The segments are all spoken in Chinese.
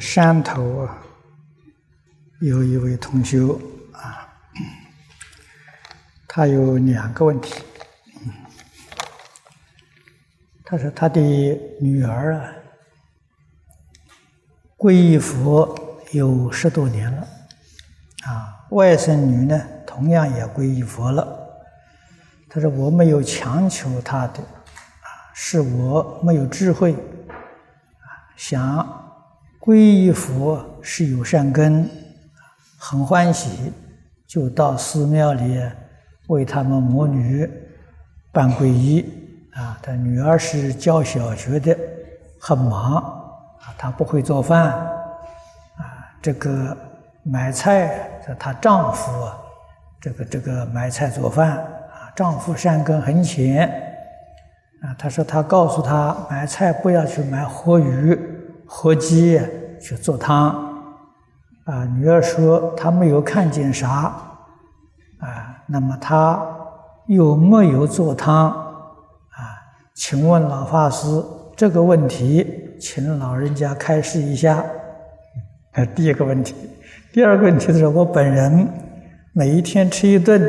山头啊，有一位同学啊，他有两个问题。他说他的女儿啊，皈依佛有十多年了，啊，外甥女呢，同样也皈依佛了。他说我没有强求他的，啊，是我没有智慧，想。皈依佛是有善根，很欢喜，就到寺庙里为他们母女办皈依。啊，他女儿是教小学的，很忙，啊，她不会做饭，啊，这个买菜，她丈夫，这个这个买菜做饭，啊，丈夫善根很浅，啊，他说他告诉他买菜不要去买活鱼、活鸡。去做汤，啊，女儿说她没有看见啥，啊，那么她有没有做汤？啊，请问老法师这个问题，请老人家开示一下。啊，第一个问题，第二个问题就是我本人每一天吃一顿，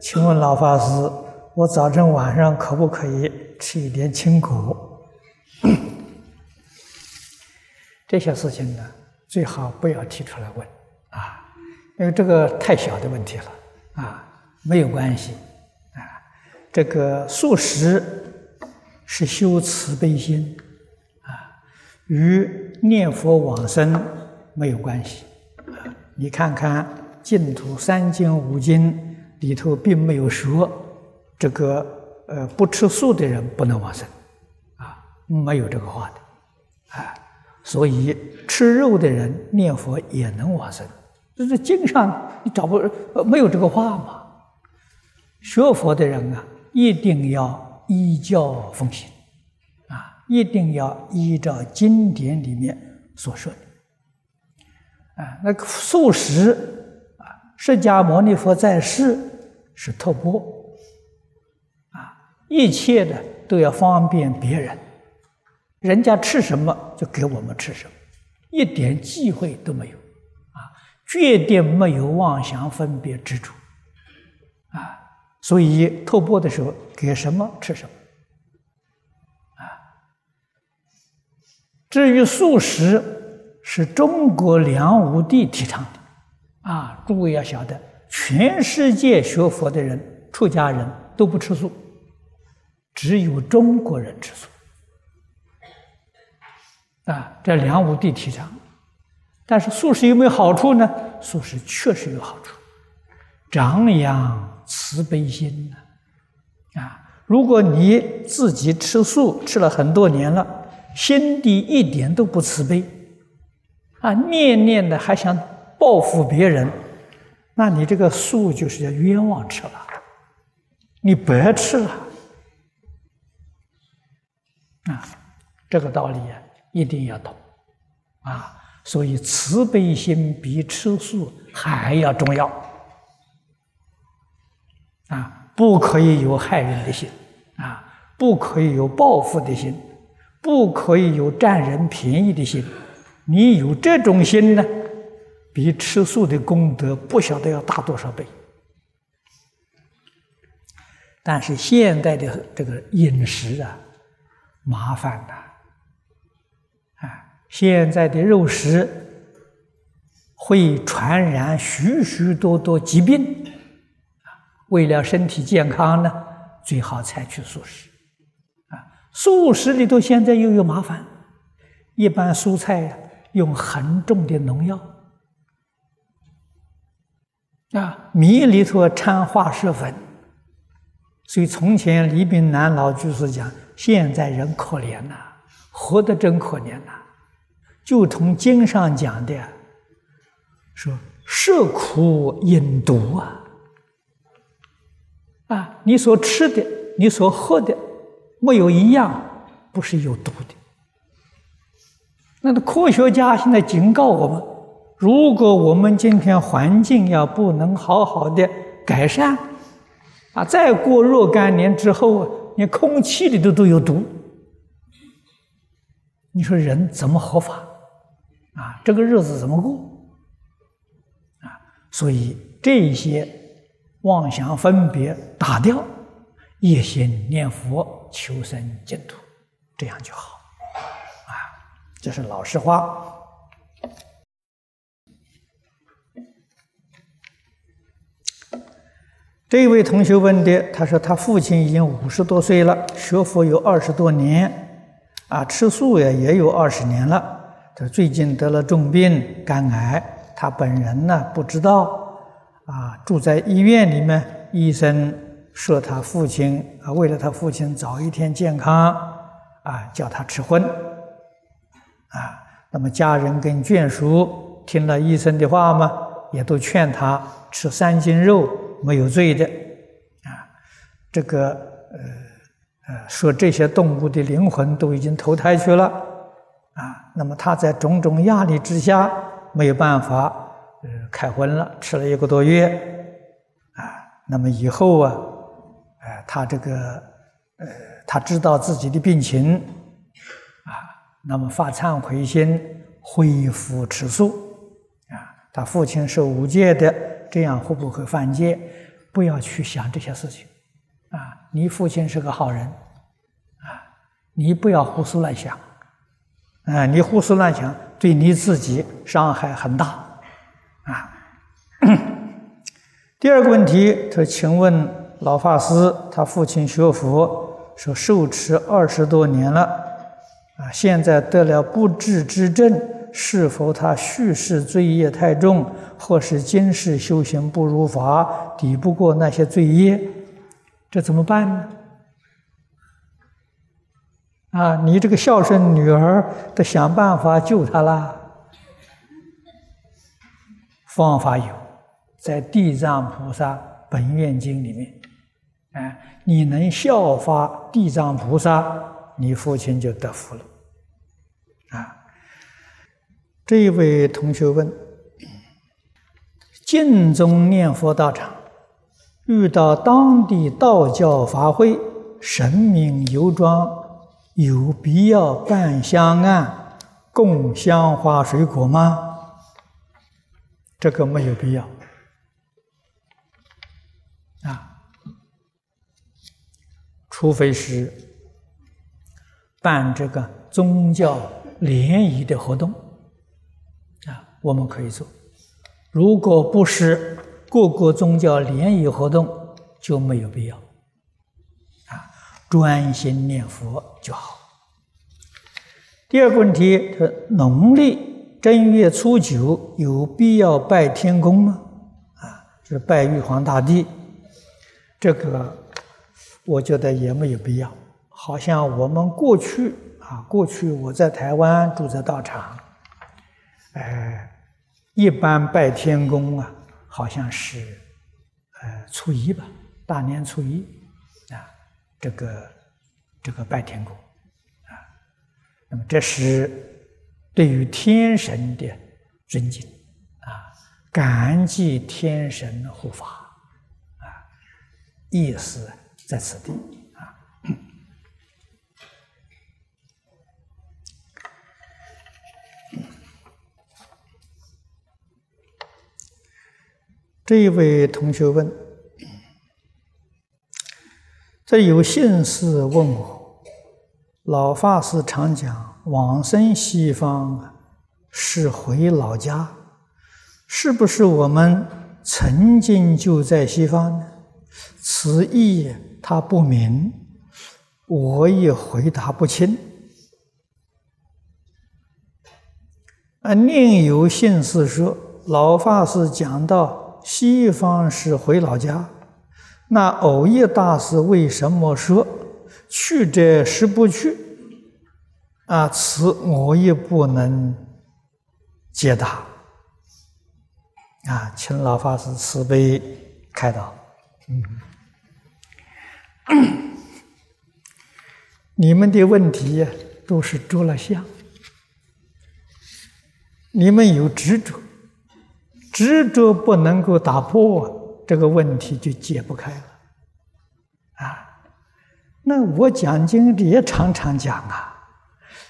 请问老法师，我早晨晚上可不可以吃一点青果？这些事情呢，最好不要提出来问啊，因为这个太小的问题了啊，没有关系啊。这个素食是修慈悲心啊，与念佛往生没有关系啊。你看看净土三经五经里头并没有说这个呃不吃素的人不能往生啊，没有这个话的啊。所以吃肉的人念佛也能往生，这是经上你找不没有这个话嘛？学佛的人啊，一定要依教奉行，啊，一定要依照经典里面所说的。啊，那个素食啊，释迦牟尼佛在世是托钵，啊，一切的都要方便别人。人家吃什么就给我们吃什么，一点忌讳都没有，啊，绝对没有妄想分别执着，啊，所以透钵的时候给什么吃什么，啊，至于素食是中国梁武帝提倡的，啊，诸位要晓得，全世界学佛的人、出家人都不吃素，只有中国人吃素。啊，这梁武帝提倡，但是素食有没有好处呢？素食确实有好处，长养慈悲心呢。啊，如果你自己吃素吃了很多年了，心地一点都不慈悲，啊，念念的还想报复别人，那你这个素就是要冤枉吃了，你白吃了。啊，这个道理呀。一定要懂，啊，所以慈悲心比吃素还要重要，啊，不可以有害人的心，啊，不可以有报复的心，不可以有占人便宜的心。你有这种心呢，比吃素的功德不晓得要大多少倍。但是现代的这个饮食啊，麻烦呐。现在的肉食会传染许许多多疾病，啊，为了身体健康呢，最好采取素食，啊，素食里头现在又有麻烦，一般蔬菜用很重的农药，啊，米里头掺化学粉，所以从前李炳南老居士讲，现在人可怜呐，活得真可怜呐。就同经上讲的，说食苦饮毒啊，啊，你所吃的，你所喝的，没有一样不是有毒的。那个科学家现在警告我们，如果我们今天环境要不能好好的改善，啊，再过若干年之后，连空气里头都有毒，你说人怎么活法？啊，这个日子怎么过？啊，所以这些妄想分别打掉，一心念佛求生净土，这样就好。啊，这是老实话。这位同学问的，他说他父亲已经五十多岁了，学佛有二十多年，啊，吃素也也有二十年了。他最近得了重病，肝癌。他本人呢不知道，啊，住在医院里面，医生说他父亲啊，为了他父亲早一天健康，啊，叫他吃荤，啊，那么家人跟眷属听了医生的话嘛，也都劝他吃三斤肉。没有罪的，啊，这个呃呃，说这些动物的灵魂都已经投胎去了，那么他在种种压力之下没有办法，呃，开荤了，吃了一个多月，啊，那么以后啊，哎，他这个呃，他知道自己的病情，啊，那么发忏悔心，恢复吃素，啊，他父亲是无戒的。这样会不会犯戒？不要去想这些事情，啊！你父亲是个好人，啊！你不要胡思乱想，啊！你胡思乱想对你自己伤害很大，啊！第二个问题，他说：“请问老法师，他父亲学佛说受持二十多年了，啊，现在得了不治之症。”是否他叙事罪业太重，或是今世修行不如法，抵不过那些罪业，这怎么办呢？啊，你这个孝顺女儿得想办法救他啦。方法有，在《地藏菩萨本愿经》里面，啊，你能效法地藏菩萨，你父亲就得福了，啊。这一位同学问：净宗念佛道场遇到当地道教法会，神明游庄，有必要办香案、供香花水果吗？这个没有必要啊，除非是办这个宗教联谊的活动啊。我们可以做，如果不是各个宗教联谊活动，就没有必要。啊，专心念佛就好。第二个问题是：农历正月初九有必要拜天公吗？啊，就是拜玉皇大帝。这个我觉得也没有必要。好像我们过去啊，过去我在台湾住在道场，哎。一般拜天公啊，好像是，呃，初一吧，大年初一啊，这个这个拜天公啊，那么这是对于天神的尊敬啊，感激天神护法啊，意思在此地。啊这一位同学问：“这有信士问我，老法师常讲往生西方是回老家，是不是我们曾经就在西方呢？此意他不明，我也回答不清。啊，另有信士说，老法师讲到。”西方是回老家，那偶益大师为什么说去者是不去？啊，此我也不能解答。啊，请老法师慈悲开导。嗯，你们的问题都是着了相，你们有执着。执着不能够打破，这个问题就解不开了。啊，那我讲经也常常讲啊，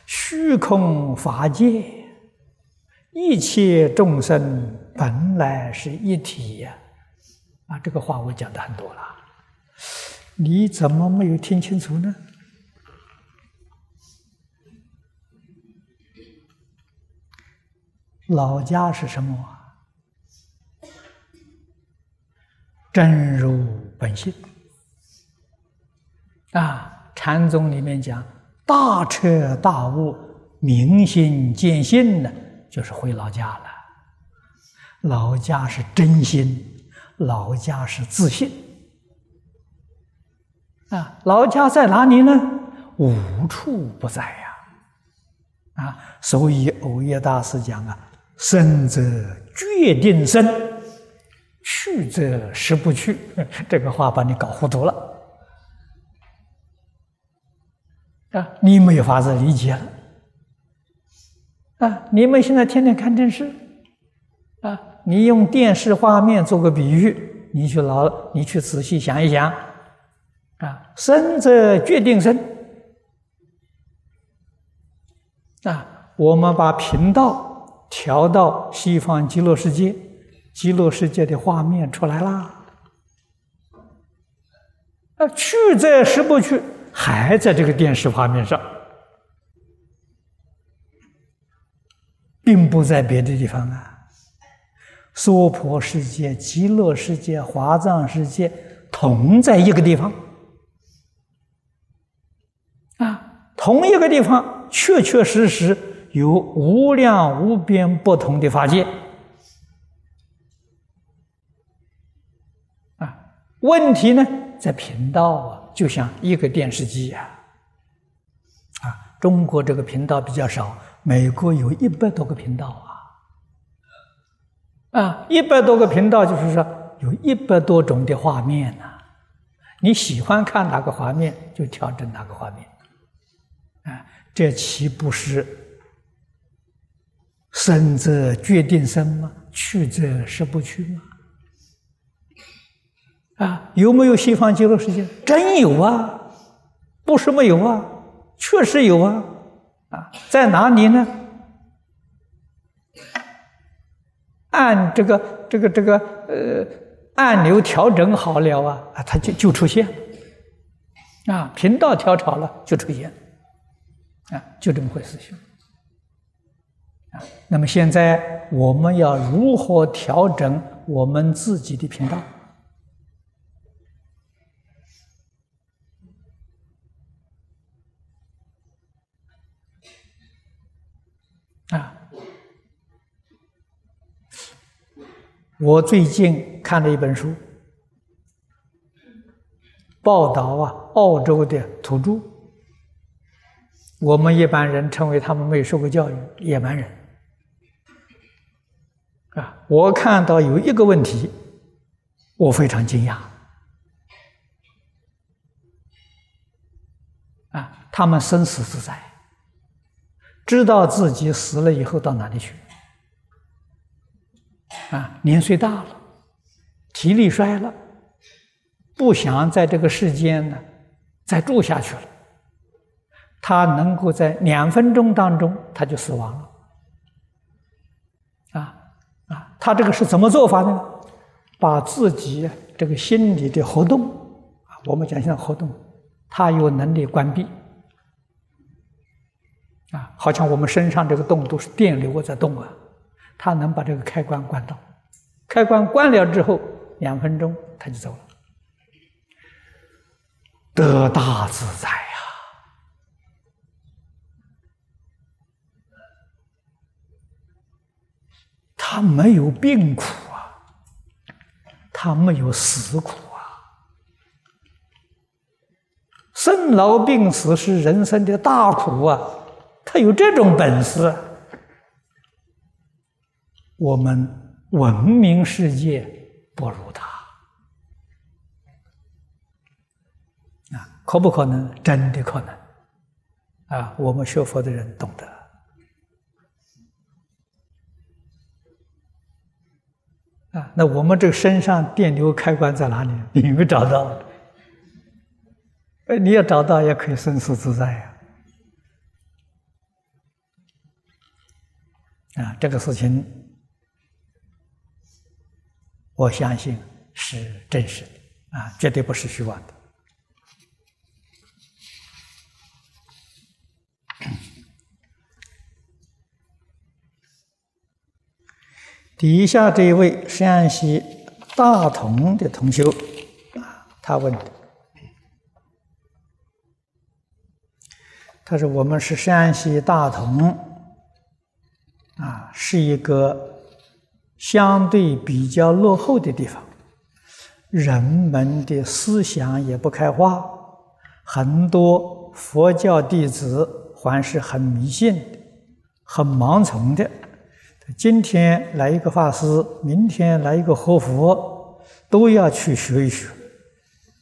虚空法界一切众生本来是一体呀！啊，这个话我讲的很多了，你怎么没有听清楚呢？老家是什么？真如本性啊！禅宗里面讲大彻大悟、明心见性呢，就是回老家了。老家是真心，老家是自信啊！老家在哪里呢？无处不在呀！啊，所以藕叶大师讲啊：“生则决定生。”去则实不去，这个话把你搞糊涂了啊！你没法子理解了啊！你们现在天天看电视啊，你用电视画面做个比喻，你去老，你去仔细想一想啊，生则决定生啊！我们把频道调到西方极乐世界。极乐世界的画面出来啦！啊，去在实不去，还在这个电视画面上，并不在别的地方啊。娑婆世界、极乐世界、华藏世界，同在一个地方啊，同一个地方，确确实实有无量无边不同的法界。问题呢，在频道啊，就像一个电视机呀，啊，中国这个频道比较少，美国有一百多个频道啊，啊，一百多个频道就是说有一百多种的画面呐，你喜欢看哪个画面就调整哪个画面，啊，这岂不是生则决定生吗？去则是不去吗？啊，有没有西方极乐世界？真有啊，不是没有啊，确实有啊。啊，在哪里呢？按这个、这个、这个呃按钮调整好了啊，啊，它就就出现。啊，频道调好了就出现。啊，就这么回事情。啊，那么现在我们要如何调整我们自己的频道？我最近看了一本书，报道啊，澳洲的土著，我们一般人称为他们没受过教育，野蛮人。啊，我看到有一个问题，我非常惊讶。啊，他们生死自在。知道自己死了以后到哪里去？啊，年岁大了，体力衰了，不想在这个世间呢再住下去了。他能够在两分钟当中他就死亡了。啊啊，他这个是怎么做法呢？把自己这个心理的活动啊，我们讲现在活动，他有能力关闭。啊，好像我们身上这个动都是电流在动啊，他能把这个开关关到，开关关了之后，两分钟他就走了，得大自在呀！他没有病苦啊，他没有死苦啊，生老病死是人生的大苦啊。他有这种本事，我们文明世界不如他啊？可不可能？真的可能啊！我们学佛的人懂得啊。那我们这个身上电流开关在哪里？你没找到？哎，你要找到，也可以生死自在呀。啊，这个事情我相信是真实的啊，绝对不是虚妄的。底下这一位山西大同的同修啊，他问的，他说：“我们是山西大同啊，是一个相对比较落后的地方，人们的思想也不开化，很多佛教弟子还是很迷信的，很盲从的。”今天来一个法师，明天来一个活佛，都要去学一学。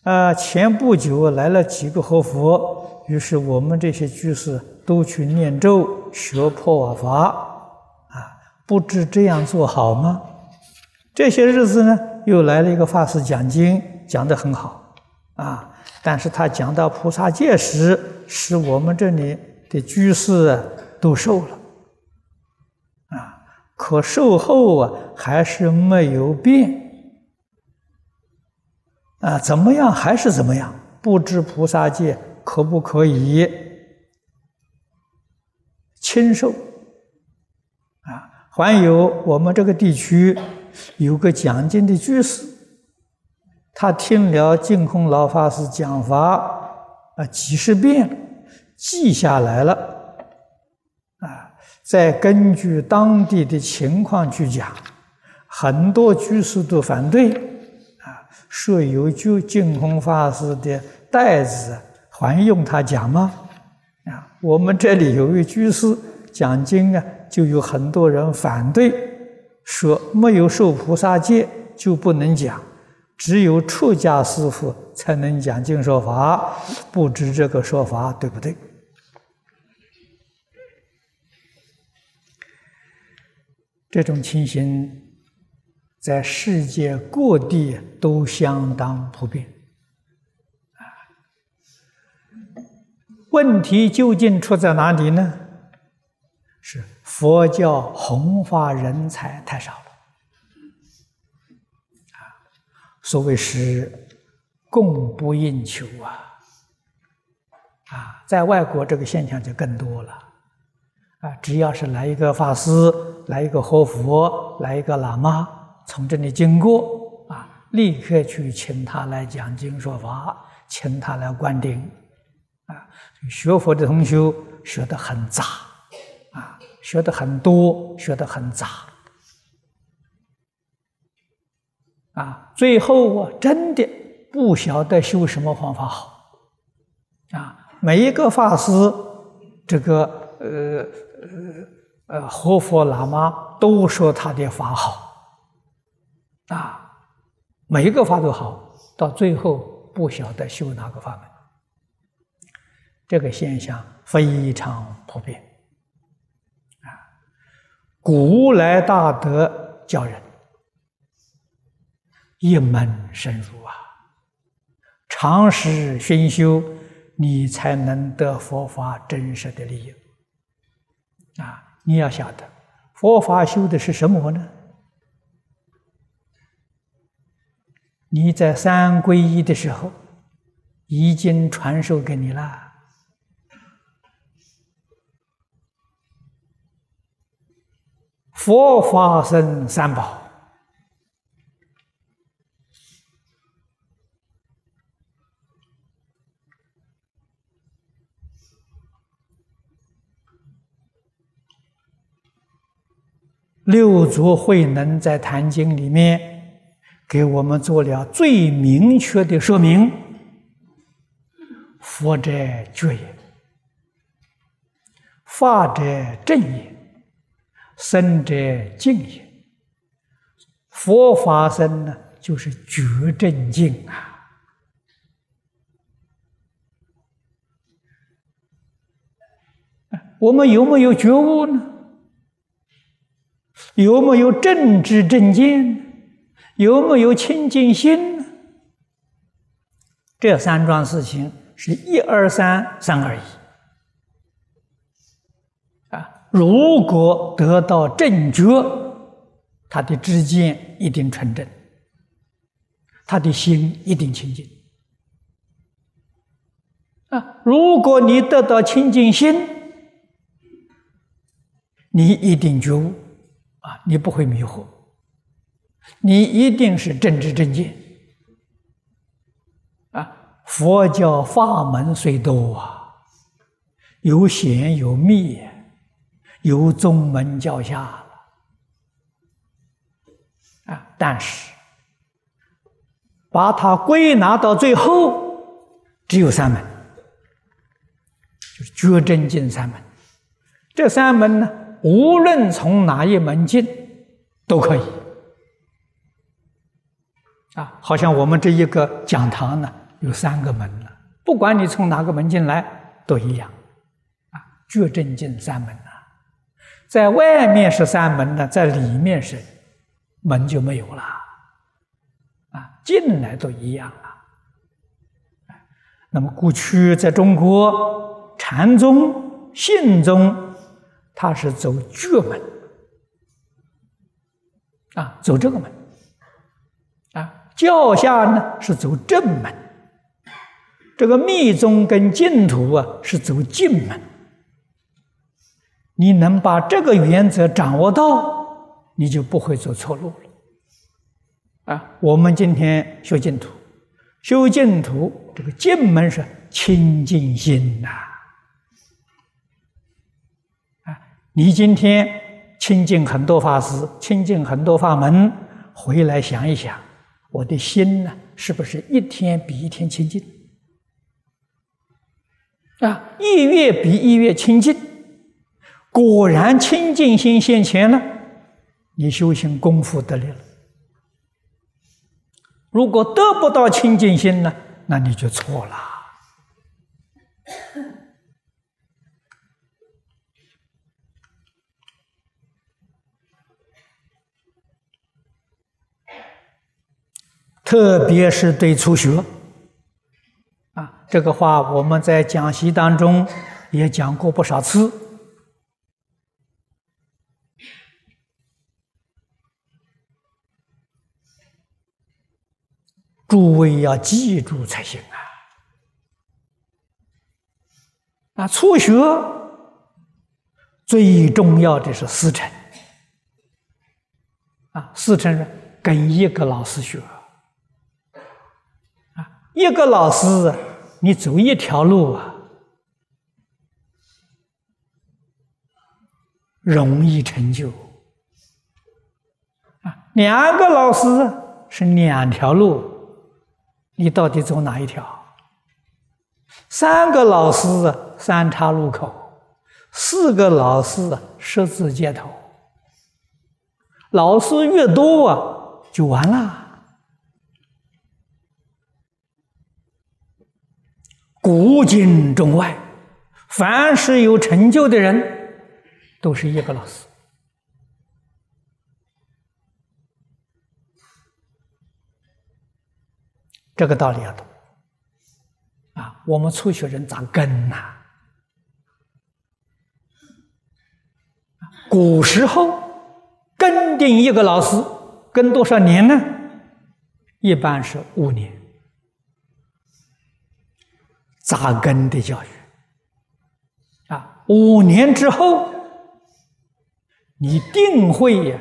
啊，前不久来了几个活佛，于是我们这些居士都去念咒、学破瓦法。不知这样做好吗？这些日子呢，又来了一个法师讲经，讲得很好。啊，但是他讲到菩萨戒时，使我们这里的居士都受了。啊可售后啊，还是没有变啊？怎么样？还是怎么样？不知菩萨戒可不可以亲受？还有我们这个地区有个讲经的居士，他听了净空老法师讲法啊几十遍，记下来了。啊再根据当地的情况去讲，很多居士都反对，啊，说有就净空法师的袋子还用他讲吗？啊，我们这里有位居士讲经啊，就有很多人反对，说没有受菩萨戒就不能讲，只有出家师傅才能讲经说法，不知这个说法对不对？这种情形在世界各地都相当普遍，问题究竟出在哪里呢？是佛教弘法人才太少了，啊，所谓是供不应求啊，啊，在外国这个现象就更多了。啊，只要是来一个法师，来一个活佛，来一个喇嘛从这里经过，啊，立刻去请他来讲经说法，请他来观顶，啊，学佛的同学学得很杂，学的很多，学的很杂，啊，最后我真的不晓得修什么方法好，啊，每一个法师，这个呃。呃，呃，活佛喇嘛都说他的法好，啊，每一个法都好，到最后不晓得修哪个法门，这个现象非常普遍，古来大德教人一门深入啊，长时熏修，你才能得佛法真实的利益。啊，你要晓得，佛法修的是什么呢？你在三皈依的时候，已经传授给你了。佛法僧三宝。六祖慧能在《坛经》里面给我们做了最明确的说明：佛者觉也，法者正也，生者静也。佛法僧呢，就是觉正静啊。我们有没有觉悟呢？有没有正知正见？有没有清净心？这三桩事情是一二三，三二一。啊，如果得到正觉，他的知见一定纯正，他的心一定清净。啊，如果你得到清净心，你一定觉悟，啊，你不会迷惑，你一定是正知正见。啊，佛教法门虽多啊，有显有密，由宗门教下，啊，但是把它归纳到最后，只有三门，就是觉真进三门。这三门呢？无论从哪一门进，都可以啊！好像我们这一个讲堂呢，有三个门了，不管你从哪个门进来，都一样啊。觉真进三门，在外面是三门的，在里面是门就没有了啊，进来都一样啊。那么过去在中国禅宗、信宗。他是走觉门啊，走这个门啊。教下呢是走正门，这个密宗跟净土啊是走净门。你能把这个原则掌握到，你就不会走错路了啊。我们今天修净土，修净土这个净门是清净心呐。啊你今天亲近很多法师，亲近很多法门，回来想一想，我的心呢，是不是一天比一天清净？啊，一月比一月亲近，果然清净心现前了，你修行功夫得力了。如果得不到清净心呢，那你就错了。特别是对初学，啊，这个话我们在讲习当中也讲过不少次。诸位要记住才行啊！啊，初学最重要的是师承，啊，师承是跟一个老师学啊。一个老师，你走一条路啊，容易成就啊。两个老师是两条路，你到底走哪一条？三个老师三岔路口，四个老师十字街头，老师越多啊，就完了。古今中外，凡是有成就的人，都是一个老师。这个道理要懂啊！我们初学人咋跟呐？古时候跟定一个老师，跟多少年呢？一般是五年。扎根的教育啊，五年之后，你定会呀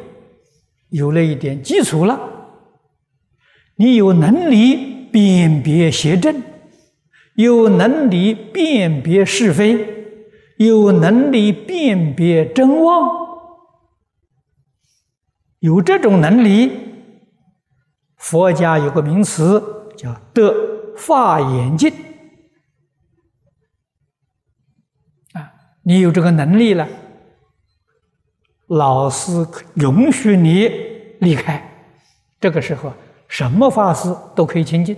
有了一点基础了，你有能力辨别邪正，有能力辨别是非，有能力辨别真妄，有这种能力，佛家有个名词叫得法眼净。你有这个能力了，老师允许你离开，这个时候什么法师都可以亲近，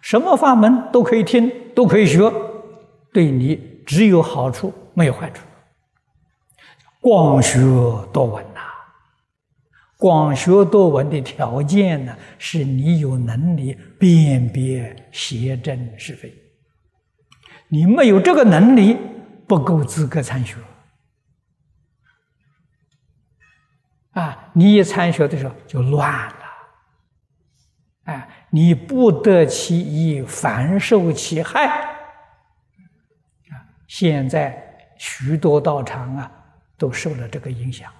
什么法门都可以听，都可以学，对你只有好处没有坏处。广学多闻呐，广学多闻的条件呢，是你有能力辨别邪正是非，你没有这个能力。不够资格参学啊，你一参学的时候就乱了，哎，你不得其意，反受其害。啊，现在许多道场啊，都受了这个影响。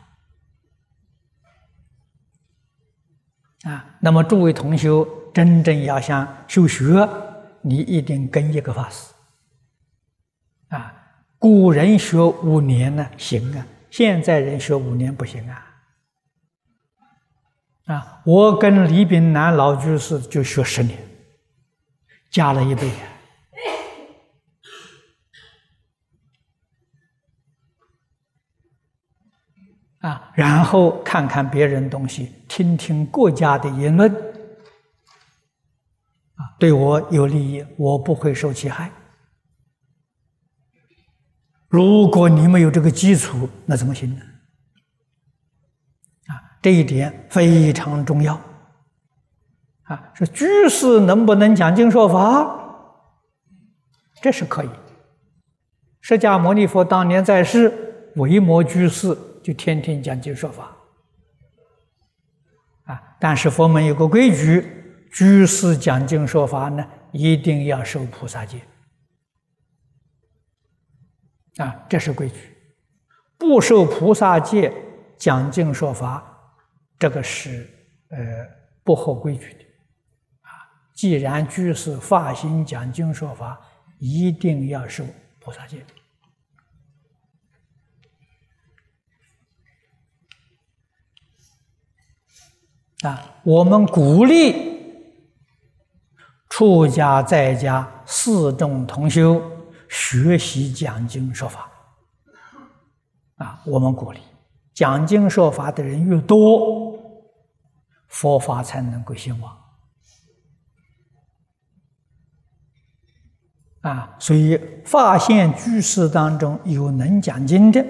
啊，那么诸位同修，真正要想修学，你一定跟一个法师。啊，古人学五年呢行啊，现在人学五年不行啊。啊，我跟李炳南老居士就学十年，加了一倍啊。然后看看别人东西，听听国家的言论，啊，对我有利益，我不会受其害。如果你没有这个基础，那怎么行呢？这一点非常重要。啊，说居士能不能讲经说法？这是可以。释迦牟尼佛当年在世，维摩居士。就天天讲经说法，啊！但是佛门有个规矩，居士讲经说法呢，一定要受菩萨戒，啊，这是规矩。不受菩萨戒讲经说法，这个是呃不合规矩的，啊！既然居士发心讲经说法，一定要受菩萨戒。啊，我们鼓励出家在家四众同修学习讲经说法。啊，我们鼓励讲经说法的人越多，佛法才能够兴旺。啊，所以发现居士当中有能讲经的，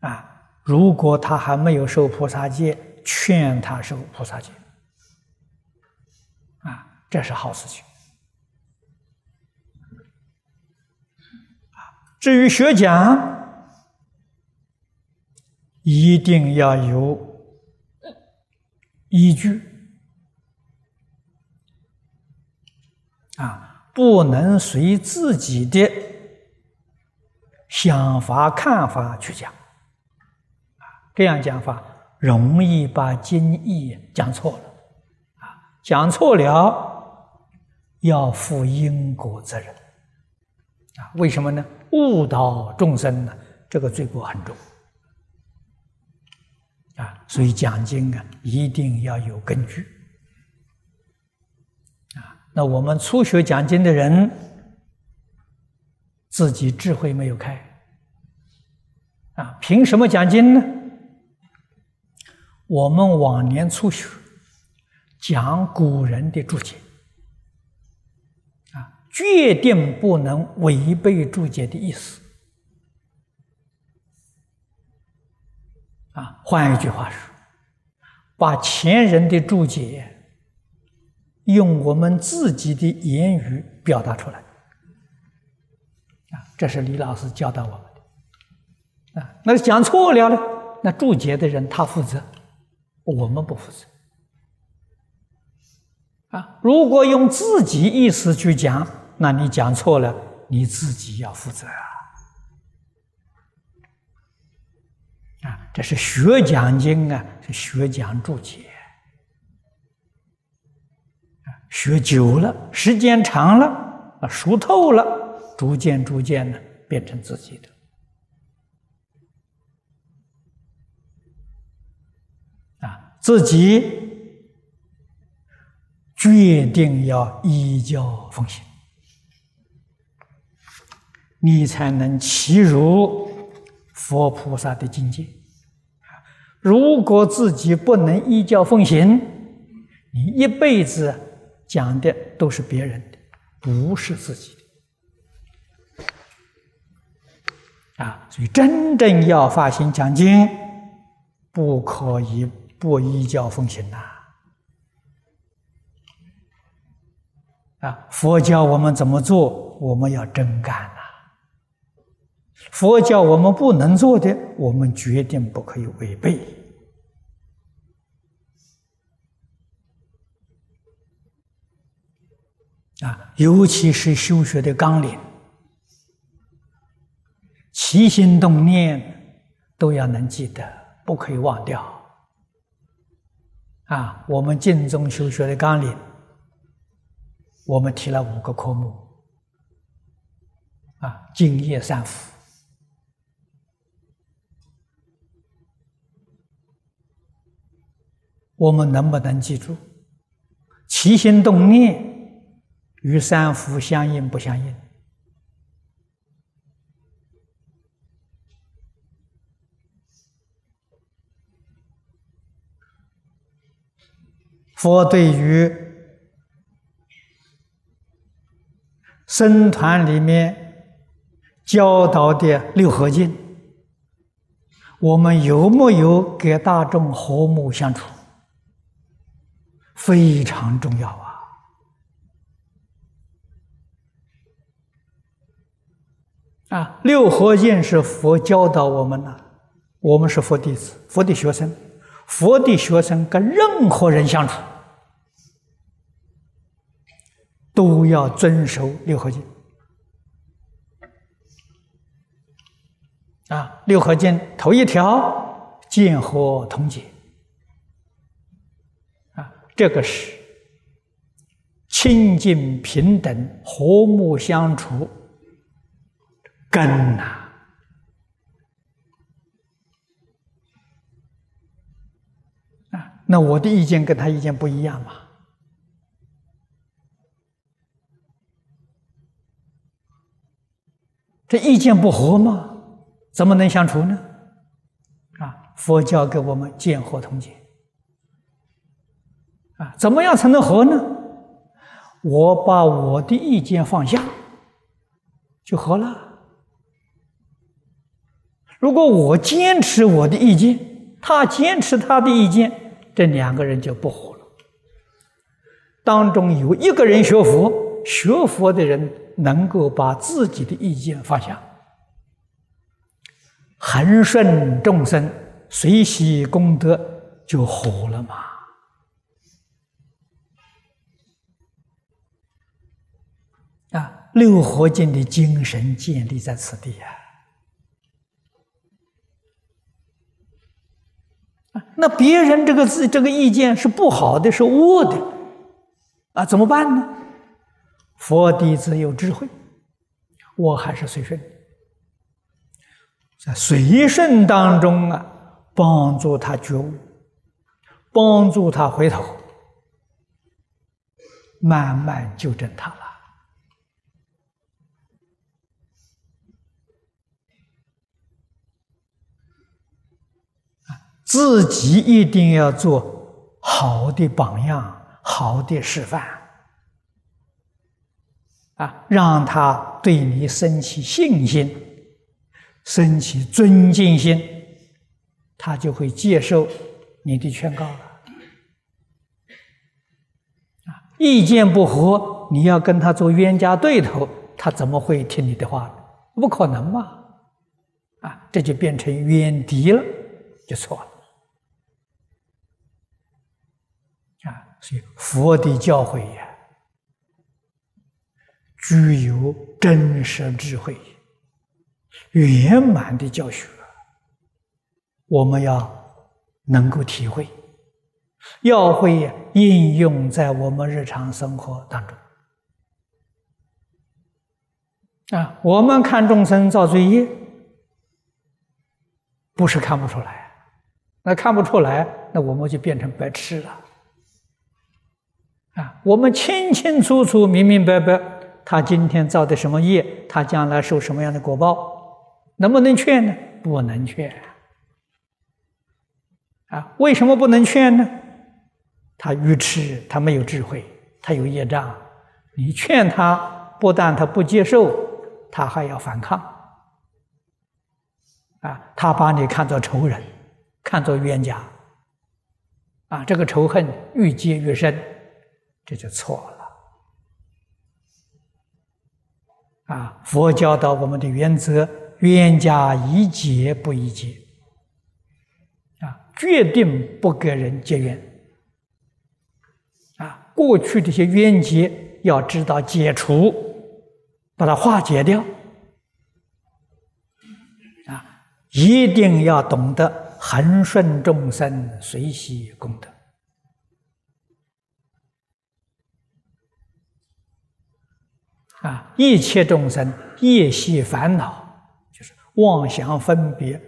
啊，如果他还没有受菩萨戒。劝他受菩萨戒，啊，这是好事情。至于学讲，一定要有依据，啊，不能随自己的想法看法去讲，啊，这样讲法。容易把经义讲错了，啊，讲错了要负因果责任，啊，为什么呢？误导众生呢，这个罪过很重，啊，所以讲经啊一定要有根据，啊，那我们初学讲经的人，自己智慧没有开，啊，凭什么讲经呢？我们往年初学讲古人的注解，啊，决定不能违背注解的意思。啊，换一句话说，把前人的注解用我们自己的言语表达出来，啊，这是李老师教导我们的。啊，那讲错了呢？那注解的人他负责。我们不负责啊！如果用自己意思去讲，那你讲错了，你自己要负责啊！这是学讲经啊，是学讲注解，学久了，时间长了啊，熟透了，逐渐逐渐的变成自己的。啊自己决定要依教奉行，你才能契入佛菩萨的境界。如果自己不能依教奉行，你一辈子讲的都是别人的，不是自己的。啊，所以真正要发心讲经，不可以。不依教奉行呐！啊，佛教我们怎么做，我们要真干！佛教我们不能做的，我们决定不可以违背。啊，尤其是修学的纲领，起心动念都要能记得，不可以忘掉。啊，我们晋宗修学的纲领，我们提了五个科目，啊，敬业三福。我们能不能记住？起心动念与三福相应不相应？佛对于僧团里面教导的六合敬，我们有没有给大众和睦相处？非常重要啊！啊，六合敬是佛教导我们的，我们是佛弟子，佛的学生，佛的学生跟任何人相处都要遵守六合敬。啊，六合敬头一条，见和同解。这个是清净平等、和睦相处根呐！啊，那我的意见跟他意见不一样嘛？这意见不合嘛，怎么能相处呢？啊，佛教给我们见和同解。怎么样才能和呢？我把我的意见放下，就和了。如果我坚持我的意见，他坚持他的意见，这两个人就不和了。当中有一个人学佛，学佛的人能够把自己的意见放下，恒顺众生，随喜功德，就和了嘛。啊，六合敬的精神建立在此地呀！啊，那别人这个字这个意见是不好的，是恶的，啊，怎么办呢？佛弟子有智慧，我还是随顺，在随顺当中啊，帮助他觉悟，帮助他回头，慢慢纠正他。自己一定要做好的榜样，好的示范，啊，让他对你升起信心，升起尊敬心，他就会接受你的劝告了。啊，意见不合，你要跟他做冤家对头，他怎么会听你的话呢？不可能嘛！啊，这就变成冤敌了，就错了。所以，佛的教诲呀，具有真实智慧、圆满的教学，我们要能够体会，要会应用在我们日常生活当中。啊，我们看众生造罪业，不是看不出来，那看不出来，那我们就变成白痴了。啊，我们清清楚楚、明明白白，他今天造的什么业，他将来受什么样的果报，能不能劝呢？不能劝。啊，为什么不能劝呢？他愚痴，他没有智慧，他有业障。你劝他，不但他不接受，他还要反抗。啊，他把你看作仇人，看作冤家。啊，这个仇恨愈结愈深。这就错了啊！佛教导我们的原则：冤家宜解不宜结啊，决定不给人结冤啊。过去这些冤结要知道解除，把它化解掉。啊，一定要懂得恒顺众生，随喜功德。啊，一切众生业系烦恼，就是妄想分别、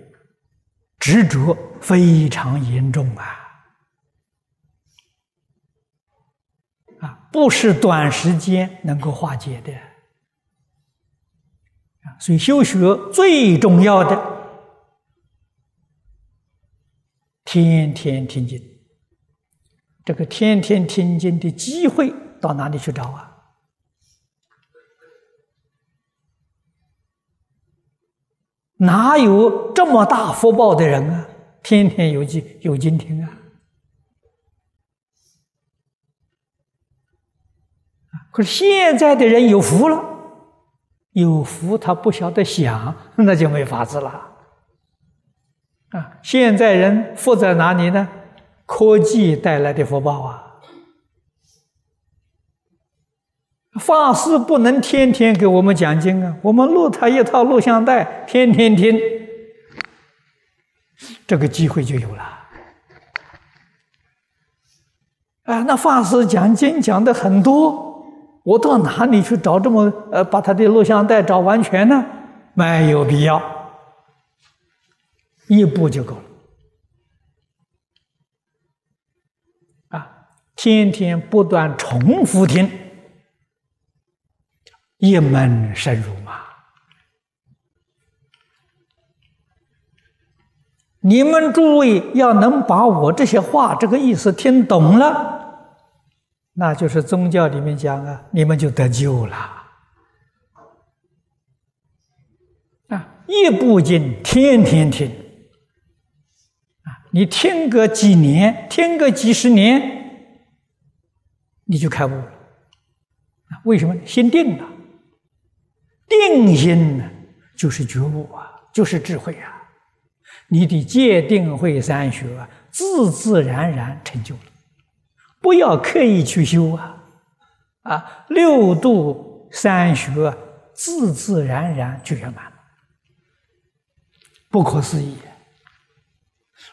执着非常严重啊！啊，不是短时间能够化解的啊！所以修学最重要的，天天听经。这个天天听经的机会到哪里去找啊？哪有这么大福报的人啊？天天有今有今天啊！可是现在的人有福了，有福他不晓得想，那就没法子了。啊，现在人福在哪里呢？科技带来的福报啊！法师不能天天给我们讲经啊，我们录他一套录像带，天天听，这个机会就有了。啊，那法师讲经讲的很多，我到哪里去找这么呃把他的录像带找完全呢？没有必要，一部就够了。啊，天天不断重复听。一门深入嘛！你们诸位要能把我这些话这个意思听懂了，那就是宗教里面讲啊，你们就得救了。啊，一部经天天听，啊，你听个几年，听个几十年，你就开悟了。啊，为什么？心定了。定心呢，就是觉悟啊，就是智慧啊！你的戒定慧三学自自然然成就了，不要刻意去修啊！啊，六度三学自自然然就圆满了，不可思议！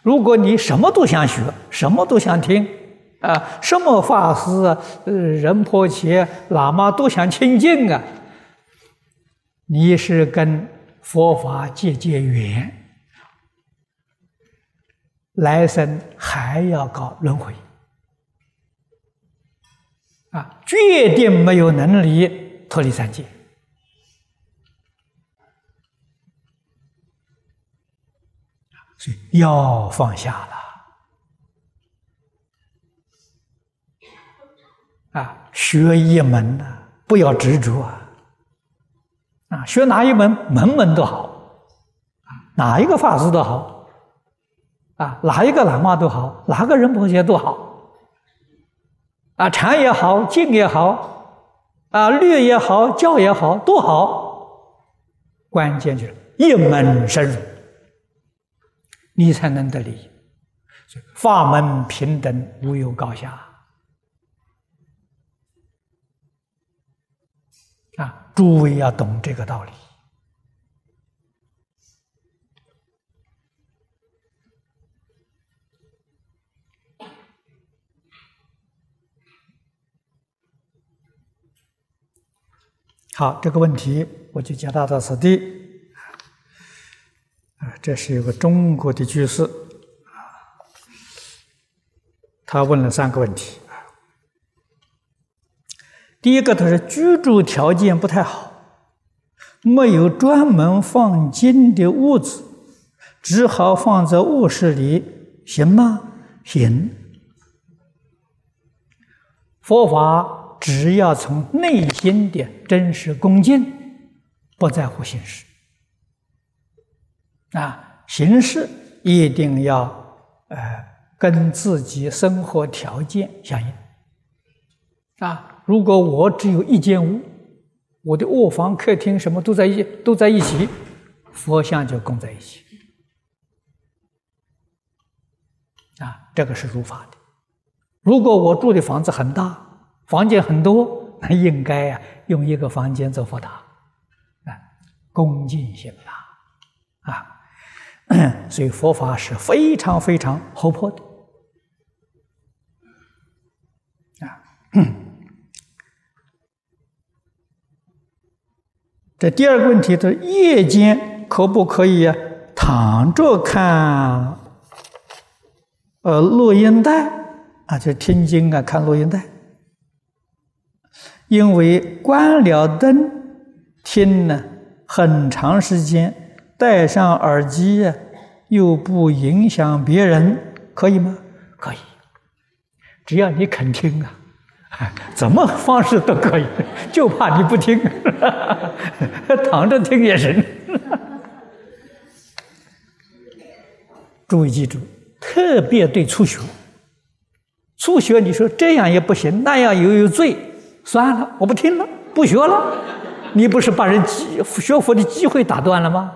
如果你什么都想学，什么都想听啊，什么法师、呃仁波切、喇嘛都想亲近啊！你是跟佛法结结缘，来生还要搞轮回啊！决定没有能力脱离三界，所以要放下了啊！学一门呢，不要执着啊！啊，学哪一门门门都好，啊，哪一个法师都好，啊，哪一个喇嘛都好，哪个人婆学都好，啊，禅也好，静也好，啊，律也好，教也好，都好，关键就是一门深入，你才能得利益。法门平等，无有高下。啊，诸位要懂这个道理。好，这个问题我就解答到此地。啊，这是一个中国的居士，啊，他问了三个问题。第一个，他是居住条件不太好，没有专门放经的屋子，只好放在卧室里，行吗？行。佛法只要从内心的真实恭敬，不在乎形式。啊，形式一定要呃跟自己生活条件相应。啊。如果我只有一间屋，我的卧房、客厅什么都在一都在一起，佛像就供在一起，啊，这个是如法的。如果我住的房子很大，房间很多，那应该啊用一个房间做佛堂，啊，恭敬心吧，啊，所以佛法是非常非常活泼的，啊，这第二个问题是夜间可不可以躺着看？呃，录音带啊，就听经啊，看录音带。因为关了灯听呢，很长时间，戴上耳机啊，又不影响别人，可以吗？可以，只要你肯听啊，怎么方式都可以，就怕你不听，躺着听也行。注意记住。特别对初学，初学你说这样也不行，那样又有罪，算了，我不听了，不学了。你不是把人机学佛的机会打断了吗？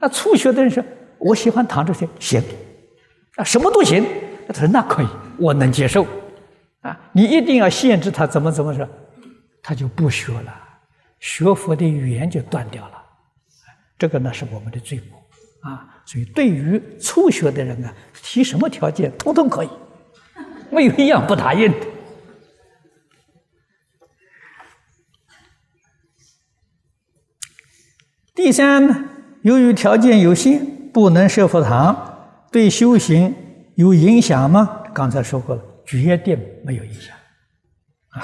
那初学的人说：“我喜欢躺着听，行，啊，什么都行。”他说：“那可以，我能接受。”啊，你一定要限制他怎么怎么说，他就不学了，学佛的语言就断掉了。这个呢是我们的罪过。啊，所以对于初学的人呢，提什么条件，通通可以，没有一样不答应的。第三呢，由于条件有限，不能设佛堂，对修行有影响吗？刚才说过了，决定没有影响。啊。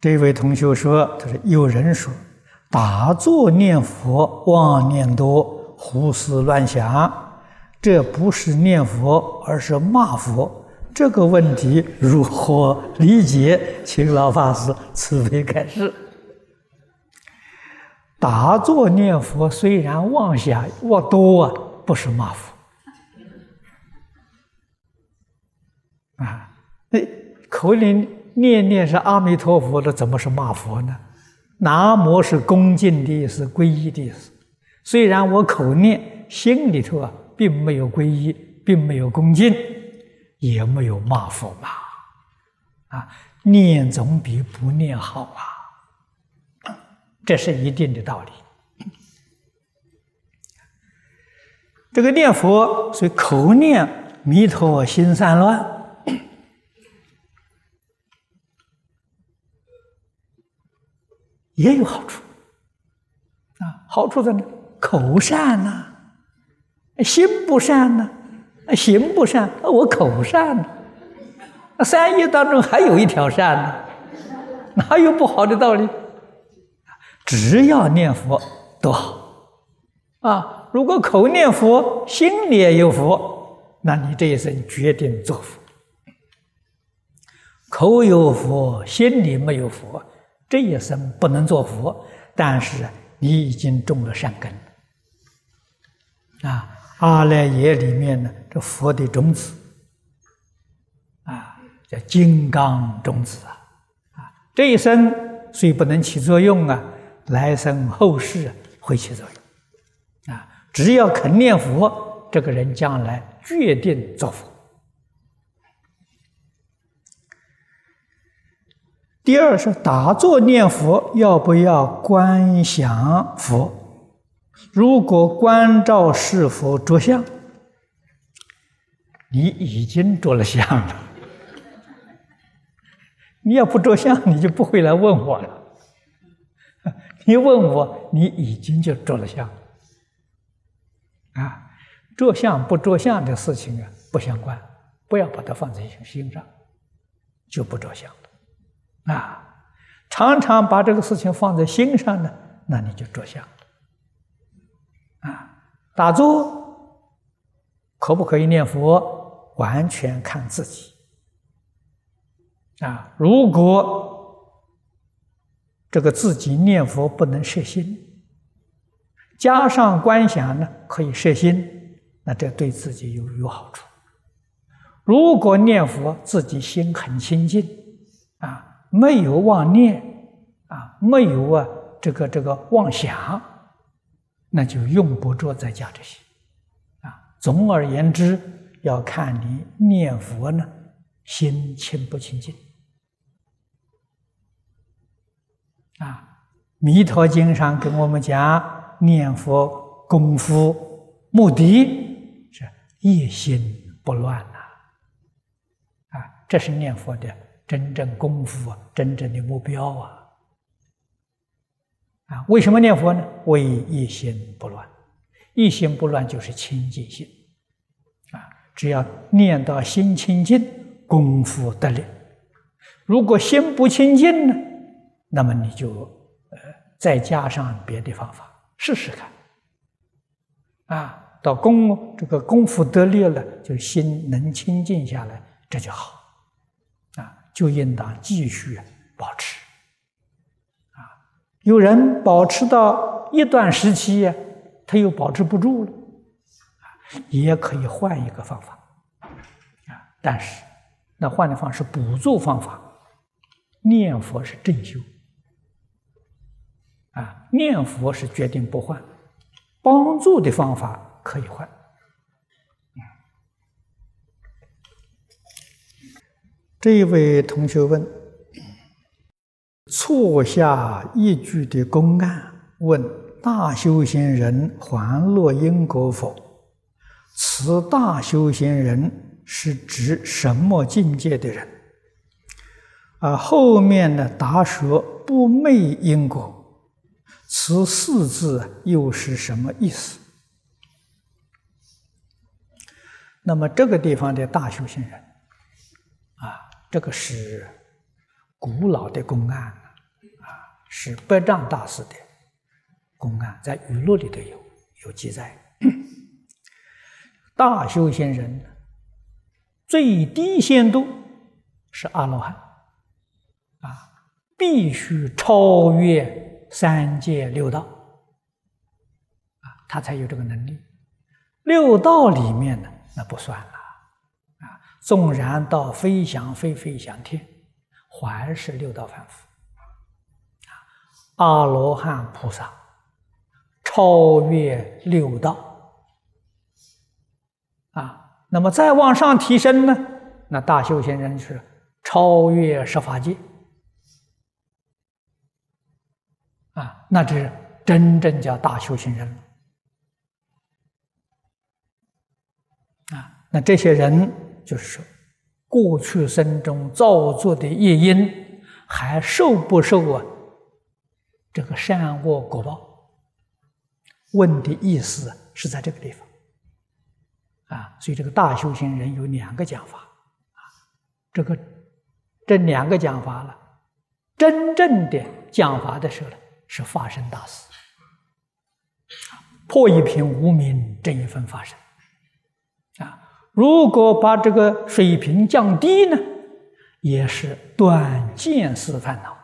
这位同学说：“他说有人说，打坐念佛妄念多，胡思乱想，这不是念佛，而是骂佛。这个问题如何理解？请老法师慈悲开示。打坐念佛虽然妄想妄多啊，不是骂佛啊，那口里。”念念是阿弥陀佛的，怎么是骂佛呢？南无是恭敬的意思，皈依的意思。虽然我口念，心里头啊，并没有皈依，并没有恭敬，也没有骂佛嘛。啊，念总比不念好啊，这是一定的道理。这个念佛，所以口念弥陀，心散乱。也有好处，啊，好处在哪？口善呐，心不善呢，行不善，我口善呢，三业当中还有一条善呢，哪有不好的道理？只要念佛都好，啊，如果口念佛，心里也有佛，那你这一生决定做佛。口有佛，心里没有佛。这一生不能做佛，但是你已经种了善根啊！阿赖耶里面呢，这佛的种子啊，叫金刚种子啊！啊，这一生虽不能起作用啊，来生后世会起作用！只要肯念佛，这个人将来决定做佛。第二是打坐念佛要不要观想佛？如果观照是否着相，你已经着了相了。你要不着相，你就不会来问我了。你问我，你已经就着了相。啊，着相不着相的事情啊，不相关，不要把它放在心上，就不着相。啊，常常把这个事情放在心上呢，那你就着相了。啊，打坐可不可以念佛，完全看自己。啊，如果这个自己念佛不能摄心，加上观想呢，可以摄心，那这对自己有有好处。如果念佛自己心很清净，啊。没有妄念啊，没有啊，这个这个妄想，那就用不着再加这些啊。总而言之，要看你念佛呢，心清不清净。啊，《弥陀经》上跟我们讲，念佛功夫目的是一心不乱呐。啊，这是念佛的真正功夫啊，真正的目标啊。啊，为什么念佛呢？为一心不乱，一心不乱就是清净心。啊，只要念到心清净，功夫得力。如果心不清净呢，那么你就呃再加上别的方法试试看。啊，到功这个功夫得力了，就心能清净下来，这就好。啊，就应当继续保持。啊有人保持到一段时期，他又保持不住了，也可以换一个方法，啊，但是那换的方式补助方法，念佛是正修，啊，念佛是决定不换，帮助的方法可以换。这位同学问。错下一句的公案，问大修行人还落因果否？此大修行人是指什么境界的人？啊，后面的答说不昧因果，此四字又是什么意思？那么这个地方的大修行人，啊，这个是古老的公案啊。是百丈大师的公案，在语录里头有有记载。大修行人最低限度是阿罗汉，啊，必须超越三界六道，啊，他才有这个能力。六道里面呢，那不算了，啊，纵然到飞翔飞飞翔天，还是六道凡夫。阿罗汉菩萨超越六道啊，那么再往上提升呢？那大修行人是超越十法界啊，那这真正叫大修行人啊。那这些人就是说，过去生中造作的业因还受不受啊？这个善恶果报问的意思是在这个地方啊，所以这个大修行人有两个讲法啊，这个这两个讲法了，真正的讲法的时候呢，是法身大事破一品无名，正一分法身啊。如果把这个水平降低呢，也是断见思烦恼。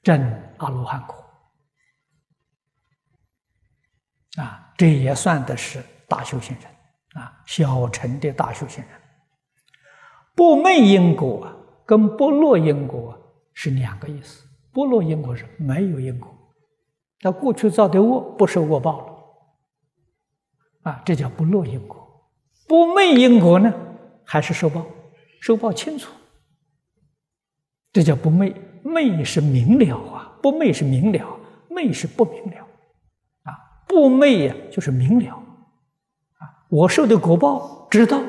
证阿罗汉果啊，这也算的是大修行人啊，小乘的大修行人。不昧因果跟不落因果是两个意思。不落因果是没有因果，那过去造的恶不受恶报了。啊，这叫不落因果。不昧因果呢，还是受报，受报清楚，这叫不昧。昧是明了啊，不昧是明了，昧是不明了，啊，不昧呀就是明了，啊，我受的果报知道，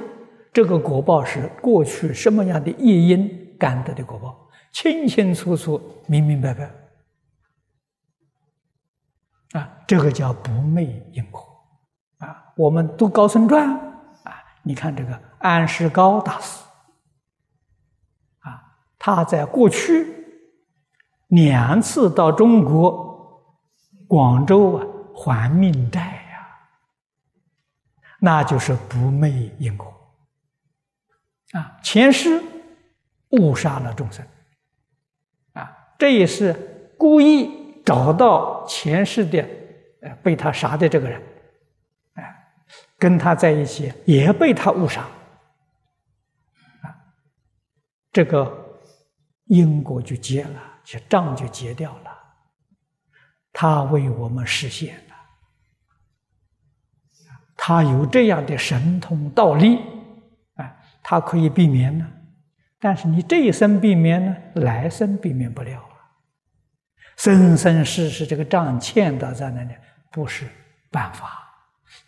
这个果报是过去什么样的业因感得的果报，清清楚楚、明明白白，啊，这个叫不昧因果，啊，我们读高僧传啊，你看这个安世高大师，啊，他在过去。两次到中国广州啊还命债呀，那就是不昧因果。啊，前世误杀了众生，这也是故意找到前世的呃被他杀的这个人，哎，跟他在一起也被他误杀啊，这个因果就结了。这账就结掉了，他为我们实现了，他。有这样的神通道力，啊，他可以避免呢。但是你这一生避免呢，来生避免不了。生生世世这个账欠到在那里，不是办法，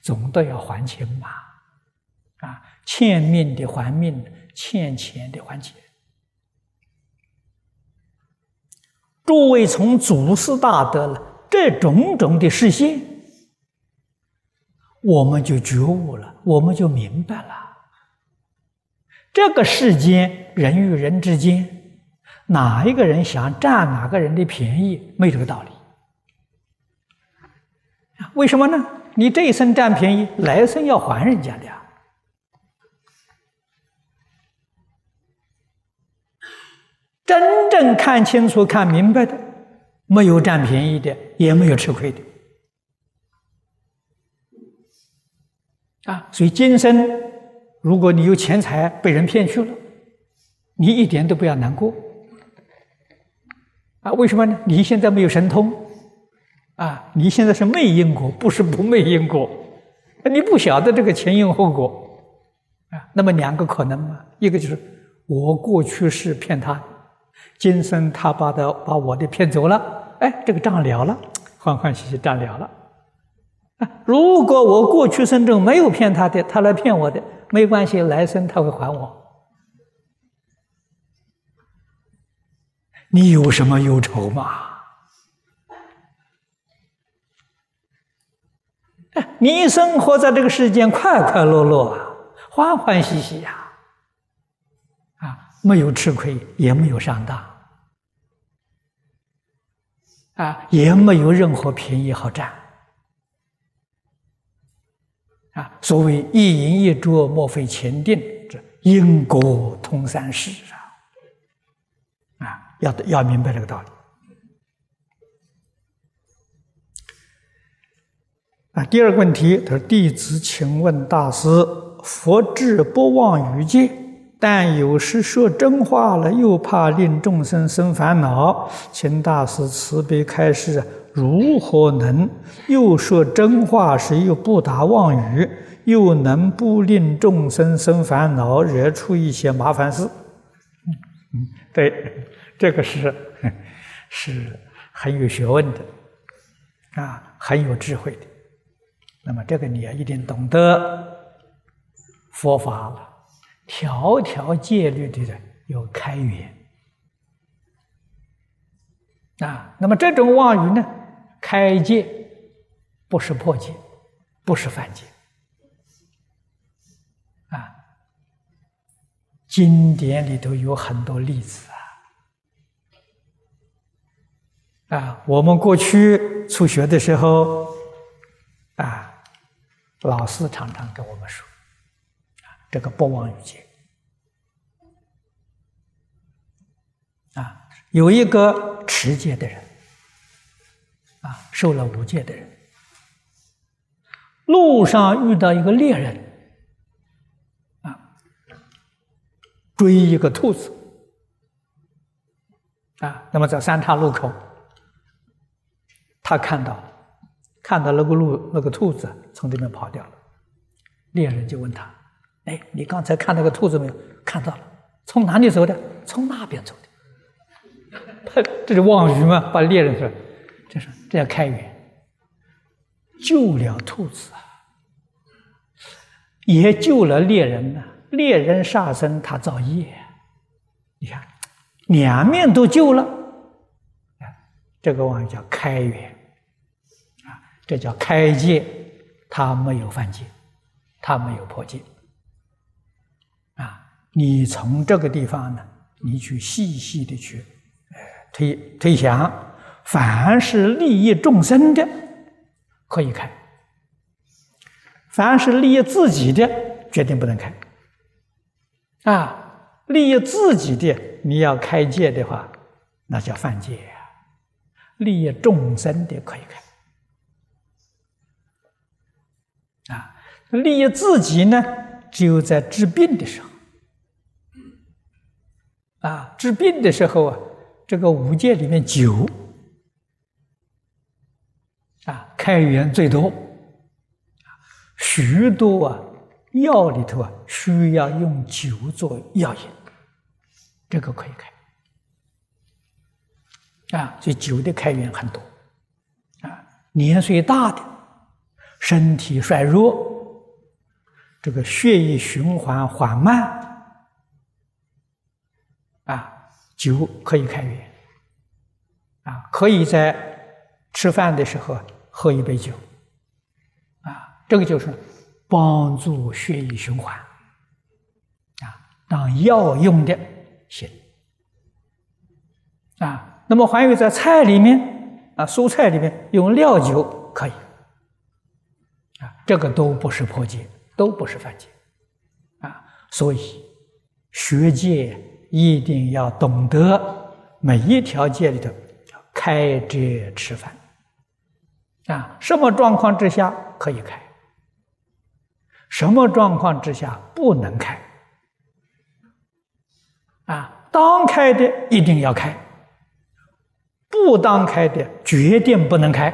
总得要还清嘛。啊，欠命的还命，欠钱的还钱。诸位从祖师大德了这种种的实现，我们就觉悟了，我们就明白了。这个世间人与人之间，哪一个人想占哪个人的便宜，没这个道理。为什么呢？你这一生占便宜，来生要还人家的呀。真正看清楚、看明白的，没有占便宜的，也没有吃亏的。啊，所以今生，如果你有钱财被人骗去了，你一点都不要难过。啊，为什么呢？你现在没有神通，啊，你现在是昧因果，不是不昧因果，你不晓得这个前因后果。啊，那么两个可能嘛，一个就是我过去是骗他。今生他把的把我的骗走了，哎，这个账了了，欢欢喜喜账了了。啊，如果我过去生中没有骗他的，他来骗我的，没关系，来生他会还我。你有什么忧愁吗？你生活在这个世间，快快乐乐啊，欢欢喜喜呀。啊没有吃亏，也没有上当，啊，也没有任何便宜好占，啊，所谓一饮一啄，莫非前定，这因果通三世，啊，要要明白这个道理。啊，第二个问题，他说：“弟子请问大师，佛智不忘于戒。”但有时说真话了，又怕令众生生烦恼，请大师慈悲开示，如何能又说真话时又不达妄语，又能不令众生生烦恼，惹出一些麻烦事？嗯，对，这个是是很有学问的，啊，很有智慧的。那么这个你要一定懂得佛法了。条条戒律的人有开源啊，那么这种妄语呢，开戒不是破戒，不是犯戒经典里头有很多例子啊，啊，我们过去初学的时候啊，老师常常跟我们说。这个不忘于戒啊，有一个持戒的人啊，受了五戒的人，路上遇到一个猎人追一个兔子啊，那么在三岔路口，他看到看到那个鹿那个兔子从这边跑掉了，猎人就问他。哎，你刚才看那个兔子没有？看到了，从哪里走的？从那边走的。他这是妄语吗？把猎人说，这是这叫开源，救了兔子啊，也救了猎人呐。猎人杀生，他造业，你看，两面都救了。这个妄语叫开源啊，这叫开戒，他没有犯戒，他没有破戒。啊你从这个地方呢，你去细细的去，呃，推推想，凡是利益众生的，可以开；凡是利益自己的，决定不能开。啊，利益自己的，你要开戒的话，那叫犯戒呀；利益众生的可以开。啊，利益自己呢，只有在治病的时候。啊，治病的时候啊，这个五戒里面酒啊开源最多，许多啊药里头啊需要用酒做药引，这个可以开。啊，所以酒的开源很多。啊，年岁大的，身体衰弱，这个血液循环缓慢啊，酒可以开源。啊，可以在吃饭的时候喝一杯酒。啊这个就是帮助血液循环啊，当药用的行啊。那么还有在菜里面啊，蔬菜里面用料酒可以啊，这个都不是破戒，都不是犯戒啊。所以学戒一定要懂得每一条戒里头开遮吃饭啊，什么状况之下可以开？什么状况之下不能开？啊，当开的一定要开，不当开的决定不能开。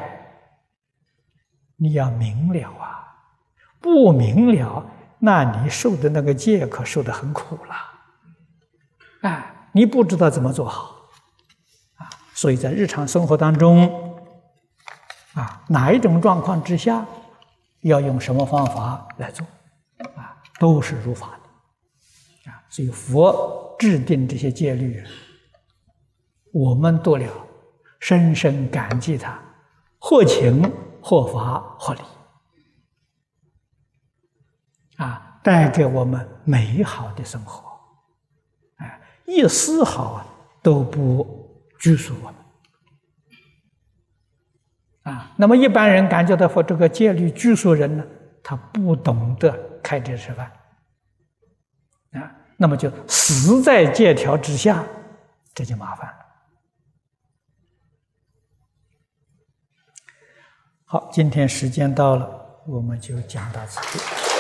你要明了啊，不明了，那你受的那个戒可受的很苦了。啊，你不知道怎么做好，啊，所以在日常生活当中，啊，哪一种状况之下？要用什么方法来做啊？都是如法的啊！所以佛制定这些戒律，我们都了深深感激他，或情或法或理啊，带给我们美好的生活，哎，一丝毫啊都不拘束我们。啊，那么一般人感觉到说这个戒律拘束人呢，他不懂得开车吃饭，啊，那么就死在借条之下，这就麻烦了。好，今天时间到了，我们就讲到此。